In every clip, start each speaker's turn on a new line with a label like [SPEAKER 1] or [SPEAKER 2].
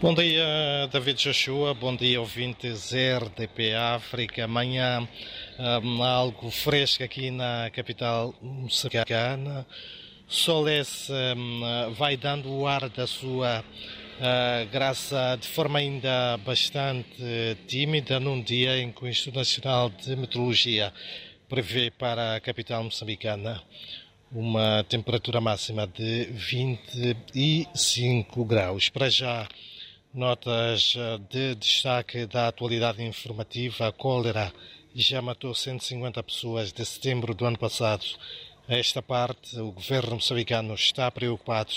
[SPEAKER 1] Bom dia, David Joshua. Bom dia, ouvintes RDP África. Amanhã um, algo fresco aqui na capital moçambicana. Sol esse um, vai dando o ar da sua uh, graça de forma ainda bastante tímida num dia em que o Instituto Nacional de Meteorologia prevê para a capital moçambicana uma temperatura máxima de 25 graus. Para já, Notas eh, de destaque da atualidade informativa: a cólera já matou 150 pessoas de setembro do ano passado. A esta parte, o governo moçambicano está preocupado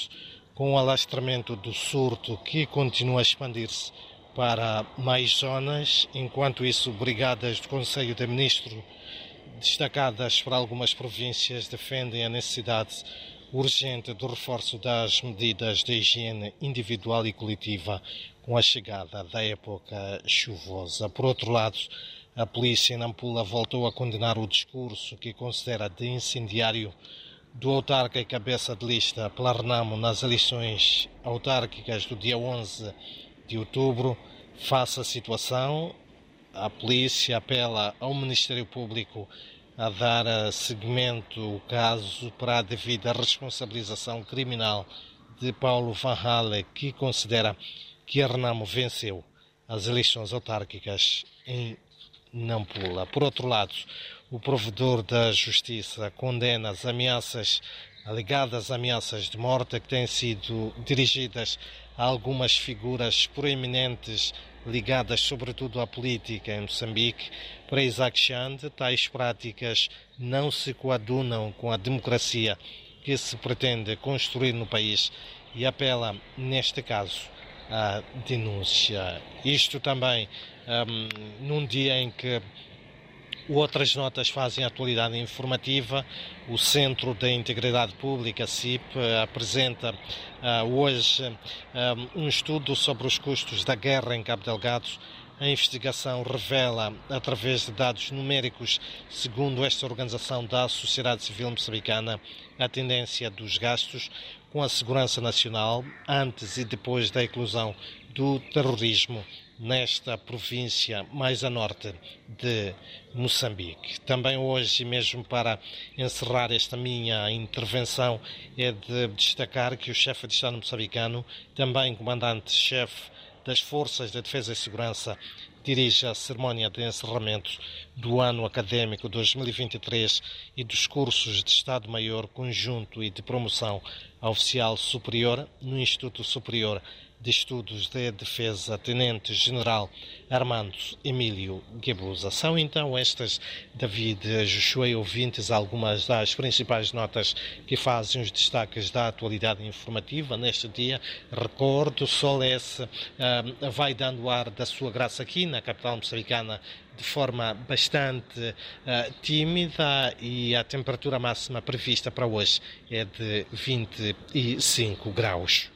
[SPEAKER 1] com o alastramento do surto que continua a expandir-se para mais zonas. Enquanto isso, brigadas do Conselho de Ministros, destacadas para algumas províncias, defendem a necessidade urgente do reforço das medidas de higiene individual e coletiva com a chegada da época chuvosa. Por outro lado, a polícia em Nampula voltou a condenar o discurso que considera de incendiário do autarca e cabeça de lista pela Renamo nas eleições autárquicas do dia 11 de outubro. Face à situação, a polícia apela ao Ministério Público a dar seguimento ao caso para a devida responsabilização criminal de Paulo Van Halle, que considera que a Renamo venceu as eleições autárquicas em Nampula. Por outro lado, o provedor da Justiça condena as ameaças, alegadas ameaças de morte que têm sido dirigidas a algumas figuras proeminentes ligadas sobretudo à política em Moçambique, para Isaac Chande, tais práticas não se coadunam com a democracia que se pretende construir no país e apela, neste caso, à denúncia. Isto também um, num dia em que Outras notas fazem a atualidade informativa. O Centro da Integridade Pública, CIP, apresenta uh, hoje uh, um estudo sobre os custos da guerra em Cabo Delgado. A investigação revela, através de dados numéricos, segundo esta organização da sociedade civil moçambicana, a tendência dos gastos com a segurança nacional antes e depois da eclosão do terrorismo nesta província mais a norte de Moçambique. Também hoje, mesmo para encerrar esta minha intervenção, é de destacar que o chefe de Estado moçambicano, também comandante-chefe das Forças de Defesa e Segurança, dirige a cerimónia de encerramento do ano académico 2023 e dos cursos de Estado-Maior Conjunto e de Promoção Oficial Superior no Instituto Superior de Estudos de Defesa, Tenente-General Armando Emílio Guebuza. São então estas, David Joshua e ouvintes, algumas das principais notas que fazem os destaques da atualidade informativa neste dia. Recordo, Sol uh, vai dando ar da sua graça aqui na capital moçambicana de forma bastante uh, tímida e a temperatura máxima prevista para hoje é de 25 graus.